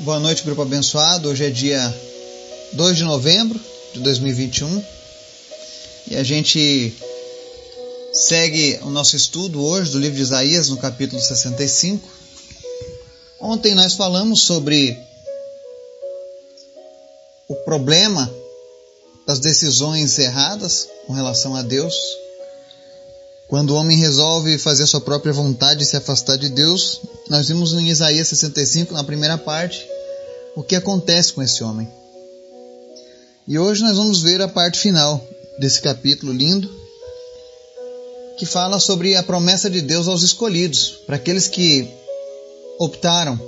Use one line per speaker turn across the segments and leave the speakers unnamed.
Boa noite, grupo abençoado. Hoje é dia 2 de novembro de 2021 e a gente segue o nosso estudo hoje do livro de Isaías, no capítulo 65. Ontem nós falamos sobre o problema das decisões erradas com relação a Deus. Quando o homem resolve fazer sua própria vontade e se afastar de Deus, nós vimos em Isaías 65, na primeira parte, o que acontece com esse homem. E hoje nós vamos ver a parte final desse capítulo lindo, que fala sobre a promessa de Deus aos escolhidos, para aqueles que optaram,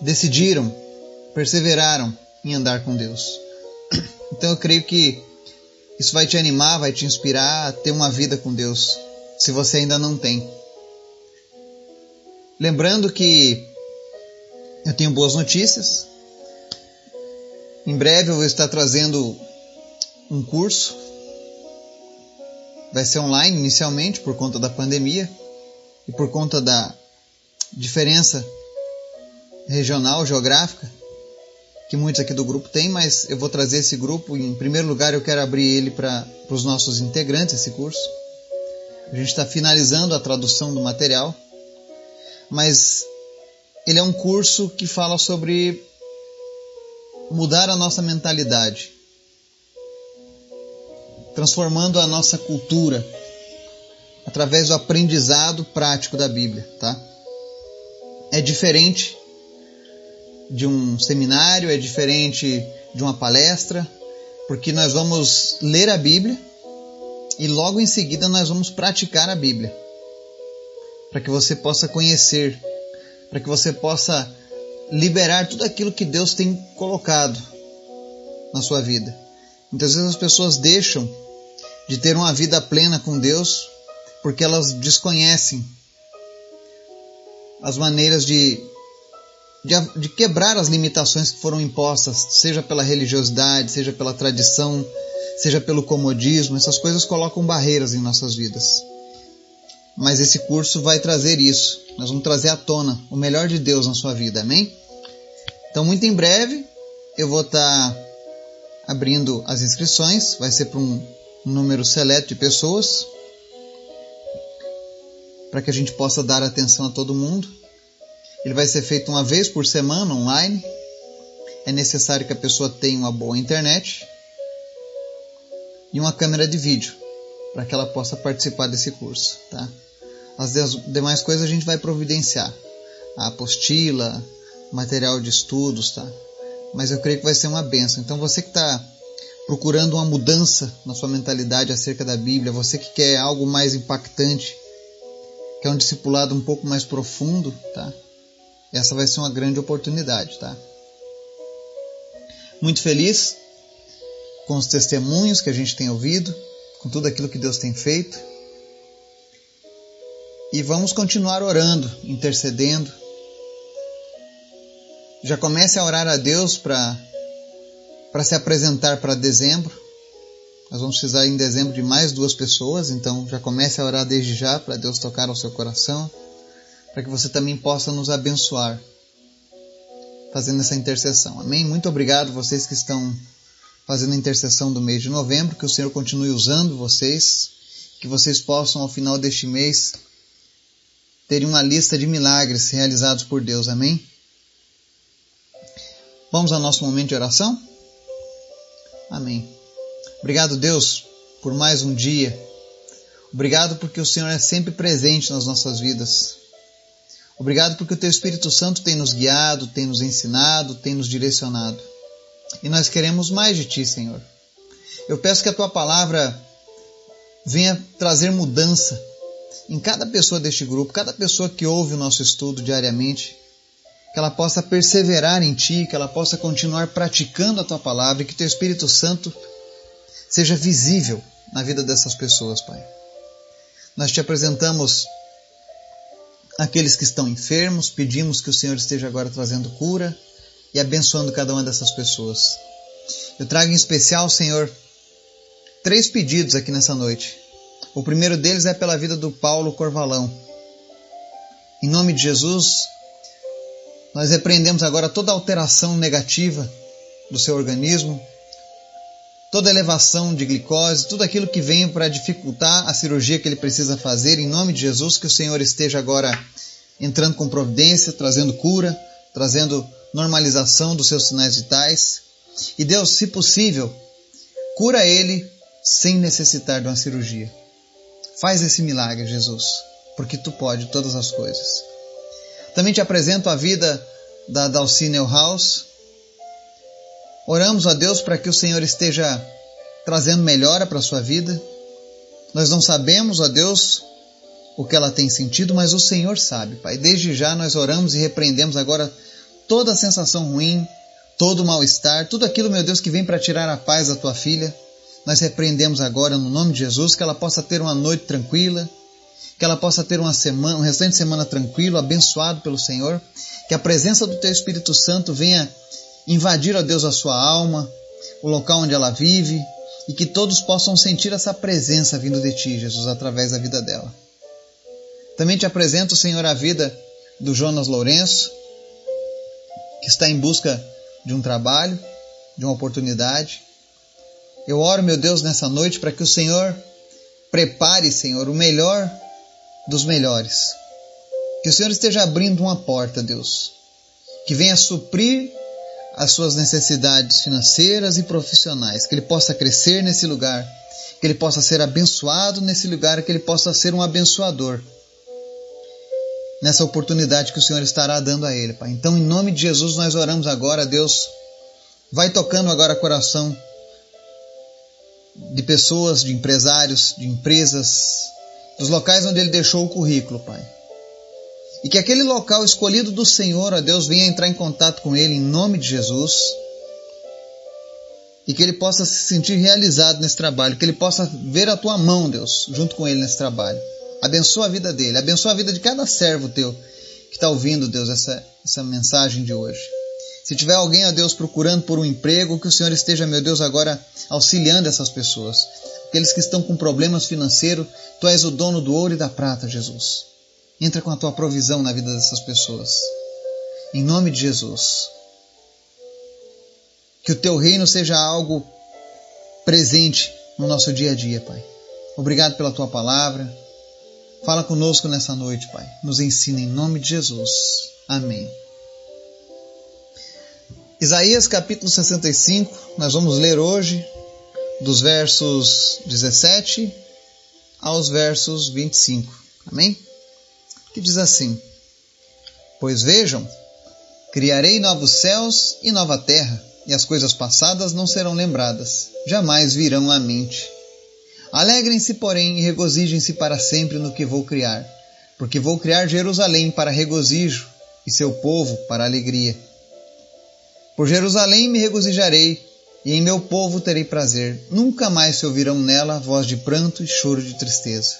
decidiram, perseveraram em andar com Deus. Então eu creio que isso vai te animar, vai te inspirar a ter uma vida com Deus, se você ainda não tem. Lembrando que eu tenho boas notícias. Em breve eu vou estar trazendo um curso. Vai ser online inicialmente por conta da pandemia e por conta da diferença regional, geográfica que muitos aqui do grupo têm, mas eu vou trazer esse grupo. Em primeiro lugar, eu quero abrir ele para os nossos integrantes, esse curso. A gente está finalizando a tradução do material mas ele é um curso que fala sobre mudar a nossa mentalidade, transformando a nossa cultura através do aprendizado prático da Bíblia, tá? É diferente de um seminário, é diferente de uma palestra, porque nós vamos ler a Bíblia e logo em seguida nós vamos praticar a Bíblia para que você possa conhecer, para que você possa liberar tudo aquilo que Deus tem colocado na sua vida. Muitas vezes as pessoas deixam de ter uma vida plena com Deus porque elas desconhecem as maneiras de, de, de, quebrar as limitações que foram impostas, seja pela religiosidade, seja pela tradição, seja pelo comodismo. Essas coisas colocam barreiras em nossas vidas mas esse curso vai trazer isso. Nós vamos trazer à tona o melhor de Deus na sua vida, amém? Então, muito em breve, eu vou estar tá abrindo as inscrições, vai ser para um, um número seleto de pessoas, para que a gente possa dar atenção a todo mundo. Ele vai ser feito uma vez por semana online. É necessário que a pessoa tenha uma boa internet e uma câmera de vídeo para que ela possa participar desse curso, tá? As demais coisas a gente vai providenciar. A apostila, material de estudos, tá? Mas eu creio que vai ser uma benção. Então você que está procurando uma mudança na sua mentalidade acerca da Bíblia, você que quer algo mais impactante, quer um discipulado um pouco mais profundo, tá? Essa vai ser uma grande oportunidade, tá? Muito feliz com os testemunhos que a gente tem ouvido, com tudo aquilo que Deus tem feito. E vamos continuar orando, intercedendo. Já comece a orar a Deus para se apresentar para dezembro. Nós vamos precisar em dezembro de mais duas pessoas, então já comece a orar desde já para Deus tocar ao seu coração, para que você também possa nos abençoar fazendo essa intercessão. Amém? Muito obrigado vocês que estão fazendo a intercessão do mês de novembro, que o Senhor continue usando vocês, que vocês possam ao final deste mês teria uma lista de milagres realizados por Deus. Amém? Vamos ao nosso momento de oração? Amém. Obrigado, Deus, por mais um dia. Obrigado porque o Senhor é sempre presente nas nossas vidas. Obrigado porque o Teu Espírito Santo tem nos guiado, tem nos ensinado, tem nos direcionado. E nós queremos mais de Ti, Senhor. Eu peço que a Tua palavra venha trazer mudança em cada pessoa deste grupo, cada pessoa que ouve o nosso estudo diariamente, que ela possa perseverar em Ti, que ela possa continuar praticando a Tua palavra e que Teu Espírito Santo seja visível na vida dessas pessoas, Pai. Nós te apresentamos aqueles que estão enfermos, pedimos que o Senhor esteja agora trazendo cura e abençoando cada uma dessas pessoas. Eu trago em especial, Senhor, três pedidos aqui nessa noite. O primeiro deles é pela vida do Paulo Corvalão. Em nome de Jesus, Nós repreendemos agora toda alteração negativa do seu organismo, toda elevação de glicose, tudo aquilo que vem para dificultar a cirurgia que ele precisa fazer, em nome de Jesus, que o Senhor esteja agora entrando com providência, trazendo cura, trazendo normalização dos seus sinais vitais. E Deus, se possível, cura ele sem necessitar de uma cirurgia. Faz esse milagre, Jesus, porque tu pode todas as coisas. Também te apresento a vida da Dalcine House. Oramos a Deus para que o Senhor esteja trazendo melhora para a sua vida. Nós não sabemos, ó Deus, o que ela tem sentido, mas o Senhor sabe, Pai. Desde já nós oramos e repreendemos agora toda sensação ruim, todo mal-estar, tudo aquilo, meu Deus, que vem para tirar a paz da tua filha. Nós repreendemos agora no nome de Jesus que ela possa ter uma noite tranquila, que ela possa ter uma semana, um restante de semana tranquilo, abençoado pelo Senhor, que a presença do teu Espírito Santo venha invadir, ó Deus, a sua alma, o local onde ela vive, e que todos possam sentir essa presença vindo de ti, Jesus, através da vida dela. Também te apresento, Senhor, a vida do Jonas Lourenço, que está em busca de um trabalho, de uma oportunidade. Eu oro, meu Deus, nessa noite para que o Senhor prepare, Senhor, o melhor dos melhores. Que o Senhor esteja abrindo uma porta, Deus, que venha suprir as suas necessidades financeiras e profissionais, que ele possa crescer nesse lugar, que ele possa ser abençoado nesse lugar, que ele possa ser um abençoador nessa oportunidade que o Senhor estará dando a ele, Pai. Então, em nome de Jesus, nós oramos agora, Deus, vai tocando agora o coração de pessoas, de empresários, de empresas, dos locais onde ele deixou o currículo, Pai. E que aquele local escolhido do Senhor, ó Deus, venha entrar em contato com ele em nome de Jesus. E que ele possa se sentir realizado nesse trabalho, que ele possa ver a tua mão, Deus, junto com ele nesse trabalho. Abençoa a vida dele, abençoa a vida de cada servo teu que está ouvindo, Deus, essa, essa mensagem de hoje. Se tiver alguém, ó Deus, procurando por um emprego, que o Senhor esteja, meu Deus, agora auxiliando essas pessoas. Aqueles que estão com problemas financeiros, tu és o dono do ouro e da prata, Jesus. Entra com a tua provisão na vida dessas pessoas. Em nome de Jesus. Que o teu reino seja algo presente no nosso dia a dia, Pai. Obrigado pela tua palavra. Fala conosco nessa noite, Pai. Nos ensina em nome de Jesus. Amém. Isaías capítulo 65, nós vamos ler hoje dos versos 17 aos versos 25. Amém? Que diz assim: Pois vejam, criarei novos céus e nova terra, e as coisas passadas não serão lembradas, jamais virão à mente. Alegrem-se, porém, e regozijem-se para sempre no que vou criar, porque vou criar Jerusalém para regozijo e seu povo para alegria. Por Jerusalém me regozijarei, e em meu povo terei prazer. Nunca mais se ouvirão nela voz de pranto e choro de tristeza.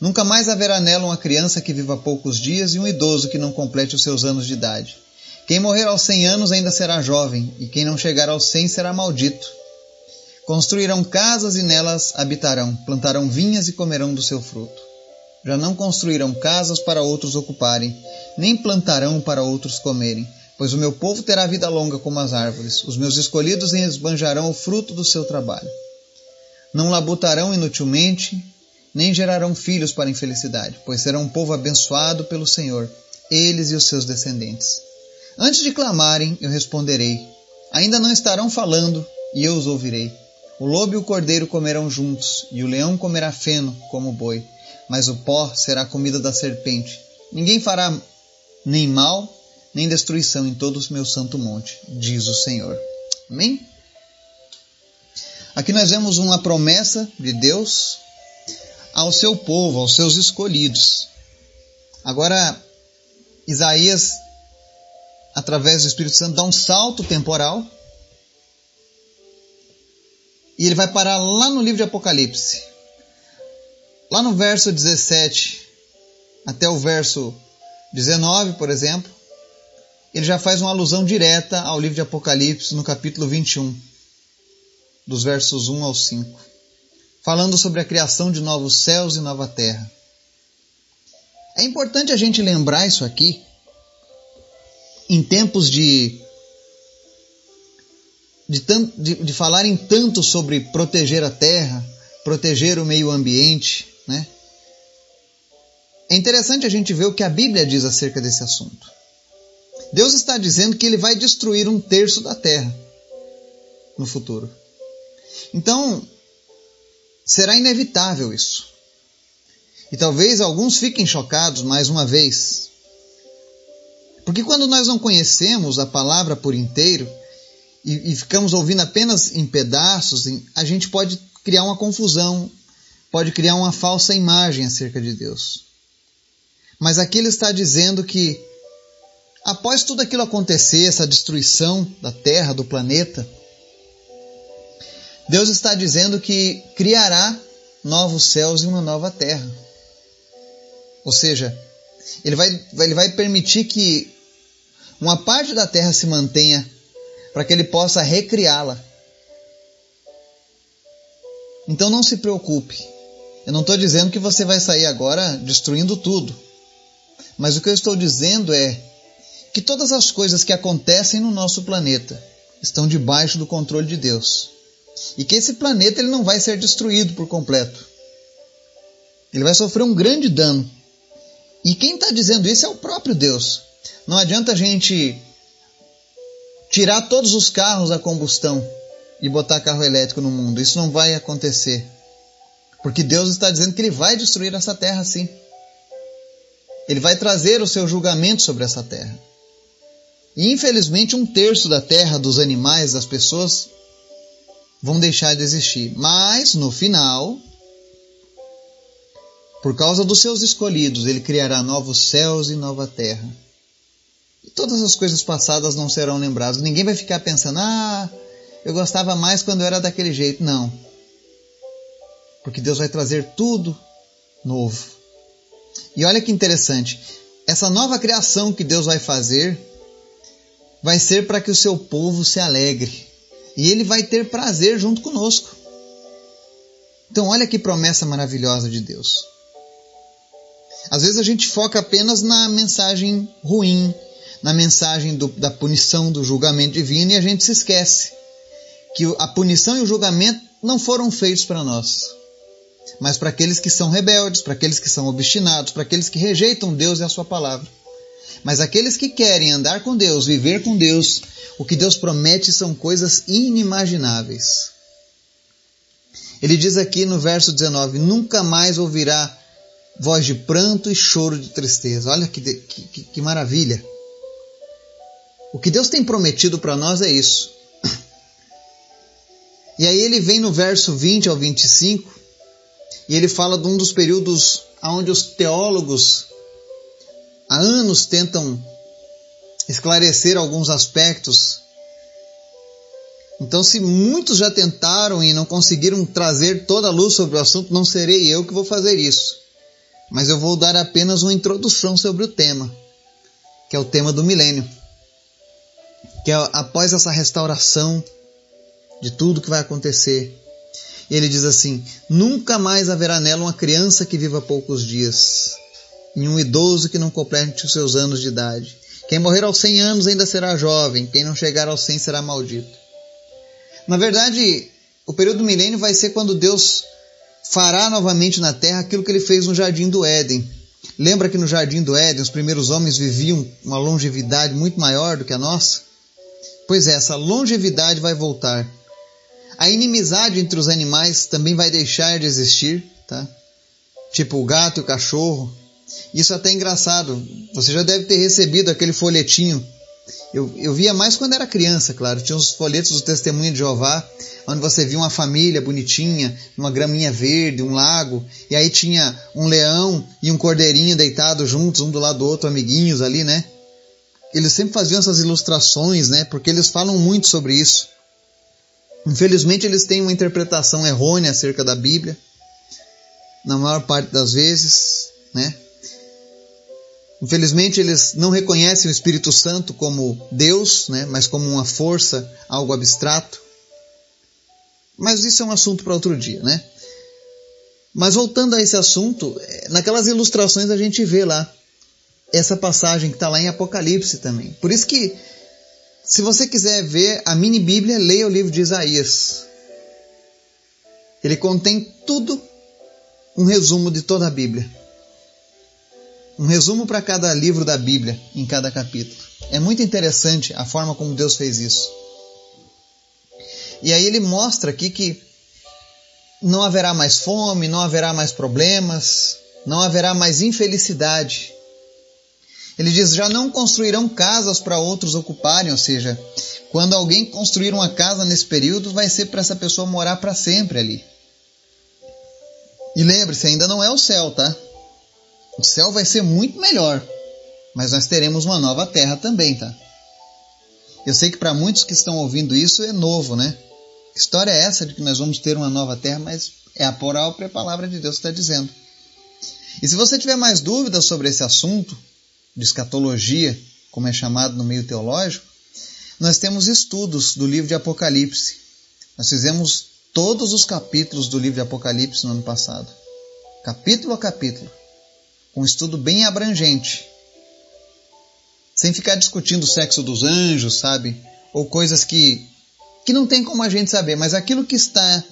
Nunca mais haverá nela uma criança que viva poucos dias e um idoso que não complete os seus anos de idade. Quem morrer aos cem anos ainda será jovem, e quem não chegar aos cem será maldito. Construirão casas e nelas habitarão, plantarão vinhas e comerão do seu fruto. Já não construirão casas para outros ocuparem, nem plantarão para outros comerem, pois o meu povo terá vida longa como as árvores, os meus escolhidos esbanjarão o fruto do seu trabalho. Não labutarão inutilmente, nem gerarão filhos para infelicidade, pois serão um povo abençoado pelo Senhor, eles e os seus descendentes. Antes de clamarem, eu responderei. Ainda não estarão falando, e eu os ouvirei. O lobo e o cordeiro comerão juntos, e o leão comerá feno como o boi, mas o pó será comida da serpente. Ninguém fará nem mal, nem destruição em todo o meu santo monte, diz o Senhor. Amém? Aqui nós vemos uma promessa de Deus ao seu povo, aos seus escolhidos. Agora, Isaías, através do Espírito Santo, dá um salto temporal e ele vai parar lá no livro de Apocalipse. Lá no verso 17 até o verso 19, por exemplo, ele já faz uma alusão direta ao livro de Apocalipse no capítulo 21, dos versos 1 ao 5, falando sobre a criação de novos céus e nova terra. É importante a gente lembrar isso aqui em tempos de de, de, de falarem tanto sobre proteger a terra, proteger o meio ambiente, né? É interessante a gente ver o que a Bíblia diz acerca desse assunto. Deus está dizendo que ele vai destruir um terço da terra no futuro. Então, será inevitável isso. E talvez alguns fiquem chocados mais uma vez. Porque quando nós não conhecemos a palavra por inteiro e, e ficamos ouvindo apenas em pedaços, a gente pode criar uma confusão, pode criar uma falsa imagem acerca de Deus. Mas aqui ele está dizendo que após tudo aquilo acontecer, essa destruição da Terra, do planeta, Deus está dizendo que criará novos céus e uma nova terra. Ou seja, ele vai, ele vai permitir que uma parte da terra se mantenha para que ele possa recriá-la. Então não se preocupe. Eu não estou dizendo que você vai sair agora destruindo tudo. Mas o que eu estou dizendo é que todas as coisas que acontecem no nosso planeta estão debaixo do controle de Deus e que esse planeta ele não vai ser destruído por completo. Ele vai sofrer um grande dano. E quem está dizendo isso é o próprio Deus. Não adianta a gente tirar todos os carros a combustão e botar carro elétrico no mundo. Isso não vai acontecer. Porque Deus está dizendo que Ele vai destruir essa terra sim. Ele vai trazer o seu julgamento sobre essa terra. E infelizmente, um terço da terra, dos animais, das pessoas, vão deixar de existir. Mas, no final, por causa dos seus escolhidos, ele criará novos céus e nova terra. Todas as coisas passadas não serão lembradas. Ninguém vai ficar pensando, ah, eu gostava mais quando eu era daquele jeito. Não. Porque Deus vai trazer tudo novo. E olha que interessante. Essa nova criação que Deus vai fazer vai ser para que o seu povo se alegre e ele vai ter prazer junto conosco. Então, olha que promessa maravilhosa de Deus. Às vezes a gente foca apenas na mensagem ruim, na mensagem do, da punição, do julgamento divino, e a gente se esquece que a punição e o julgamento não foram feitos para nós, mas para aqueles que são rebeldes, para aqueles que são obstinados, para aqueles que rejeitam Deus e a Sua palavra. Mas aqueles que querem andar com Deus, viver com Deus, o que Deus promete são coisas inimagináveis. Ele diz aqui no verso 19: Nunca mais ouvirá voz de pranto e choro de tristeza. Olha que, que, que maravilha! O que Deus tem prometido para nós é isso. E aí ele vem no verso 20 ao 25 e ele fala de um dos períodos onde os teólogos há anos tentam esclarecer alguns aspectos. Então, se muitos já tentaram e não conseguiram trazer toda a luz sobre o assunto, não serei eu que vou fazer isso. Mas eu vou dar apenas uma introdução sobre o tema, que é o tema do milênio. Que é após essa restauração de tudo que vai acontecer. Ele diz assim: Nunca mais haverá nela uma criança que viva poucos dias, e um idoso que não complete os seus anos de idade quem morrer aos 100 anos ainda será jovem, quem não chegar aos 100 será maldito. Na verdade, o período do milênio vai ser quando Deus fará novamente na terra aquilo que ele fez no jardim do Éden. Lembra que no jardim do Éden os primeiros homens viviam uma longevidade muito maior do que a nossa? Pois é, essa longevidade vai voltar. A inimizade entre os animais também vai deixar de existir, tá? Tipo o gato e o cachorro, isso é até engraçado. Você já deve ter recebido aquele folhetinho. Eu, eu via mais quando era criança, claro. Tinha os folhetos do Testemunho de Jeová, onde você via uma família bonitinha, uma graminha verde, um lago, e aí tinha um leão e um cordeirinho deitados juntos, um do lado do outro, amiguinhos ali, né? Eles sempre faziam essas ilustrações, né? Porque eles falam muito sobre isso. Infelizmente, eles têm uma interpretação errônea acerca da Bíblia, na maior parte das vezes, né? Infelizmente, eles não reconhecem o Espírito Santo como Deus, né, mas como uma força, algo abstrato. Mas isso é um assunto para outro dia, né? Mas voltando a esse assunto, é, naquelas ilustrações a gente vê lá essa passagem que está lá em Apocalipse também. Por isso que, se você quiser ver a mini Bíblia, leia o livro de Isaías. Ele contém tudo, um resumo de toda a Bíblia. Um resumo para cada livro da Bíblia, em cada capítulo. É muito interessante a forma como Deus fez isso. E aí ele mostra aqui que não haverá mais fome, não haverá mais problemas, não haverá mais infelicidade. Ele diz: já não construirão casas para outros ocuparem, ou seja, quando alguém construir uma casa nesse período, vai ser para essa pessoa morar para sempre ali. E lembre-se, ainda não é o céu, tá? O céu vai ser muito melhor, mas nós teremos uma nova terra também, tá? Eu sei que para muitos que estão ouvindo isso é novo, né? Que história é essa de que nós vamos ter uma nova terra? Mas é a própria palavra de Deus que está dizendo. E se você tiver mais dúvidas sobre esse assunto, de escatologia, como é chamado no meio teológico, nós temos estudos do livro de Apocalipse. Nós fizemos todos os capítulos do livro de Apocalipse no ano passado, capítulo a capítulo, com um estudo bem abrangente, sem ficar discutindo o sexo dos anjos, sabe? Ou coisas que, que não tem como a gente saber, mas aquilo que está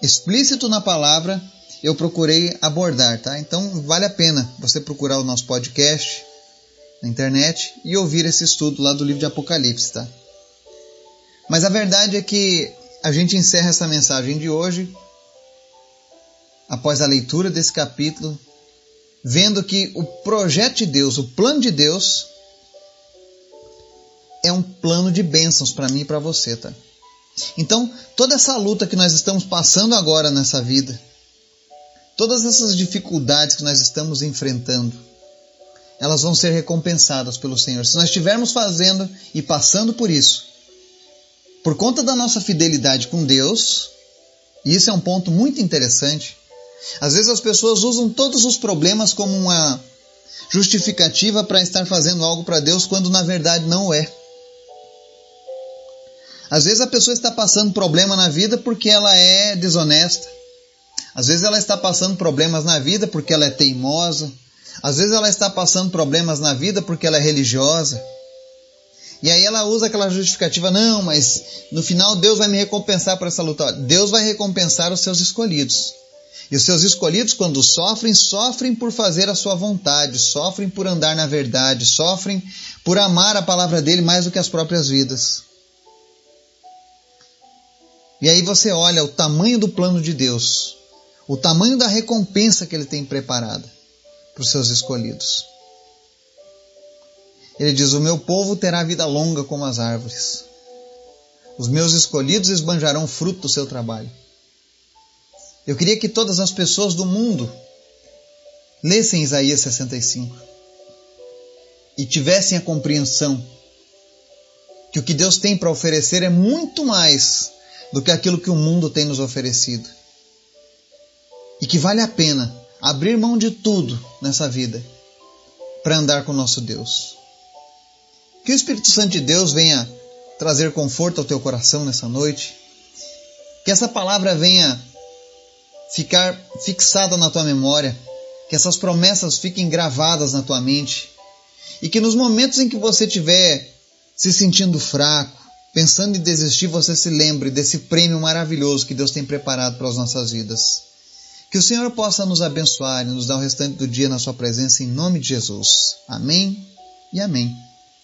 explícito na palavra eu procurei abordar, tá? Então vale a pena você procurar o nosso podcast na internet e ouvir esse estudo lá do livro de Apocalipse, tá? Mas a verdade é que a gente encerra essa mensagem de hoje, após a leitura desse capítulo, vendo que o projeto de Deus, o plano de Deus, é um plano de bênçãos para mim e para você, tá? Então, toda essa luta que nós estamos passando agora nessa vida, todas essas dificuldades que nós estamos enfrentando, elas vão ser recompensadas pelo Senhor. Se nós estivermos fazendo e passando por isso, por conta da nossa fidelidade com Deus, e isso é um ponto muito interessante. Às vezes as pessoas usam todos os problemas como uma justificativa para estar fazendo algo para Deus quando na verdade não é. Às vezes a pessoa está passando problema na vida porque ela é desonesta. Às vezes ela está passando problemas na vida porque ela é teimosa. Às vezes ela está passando problemas na vida porque ela é religiosa. E aí ela usa aquela justificativa, não, mas no final Deus vai me recompensar por essa luta. Deus vai recompensar os seus escolhidos. E os seus escolhidos, quando sofrem, sofrem por fazer a sua vontade, sofrem por andar na verdade, sofrem por amar a palavra dele mais do que as próprias vidas. E aí você olha o tamanho do plano de Deus, o tamanho da recompensa que ele tem preparada para os seus escolhidos. Ele diz: O meu povo terá vida longa como as árvores. Os meus escolhidos esbanjarão fruto do seu trabalho. Eu queria que todas as pessoas do mundo lessem Isaías 65 e tivessem a compreensão que o que Deus tem para oferecer é muito mais do que aquilo que o mundo tem nos oferecido. E que vale a pena abrir mão de tudo nessa vida para andar com o nosso Deus. Que o Espírito Santo de Deus venha trazer conforto ao teu coração nessa noite. Que essa palavra venha ficar fixada na tua memória. Que essas promessas fiquem gravadas na tua mente. E que nos momentos em que você estiver se sentindo fraco, pensando em desistir, você se lembre desse prêmio maravilhoso que Deus tem preparado para as nossas vidas. Que o Senhor possa nos abençoar e nos dar o restante do dia na Sua presença, em nome de Jesus. Amém e amém.